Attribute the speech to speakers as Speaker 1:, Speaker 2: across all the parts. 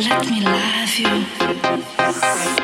Speaker 1: Let me love you.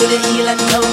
Speaker 1: couldn't he let?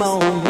Speaker 2: Moment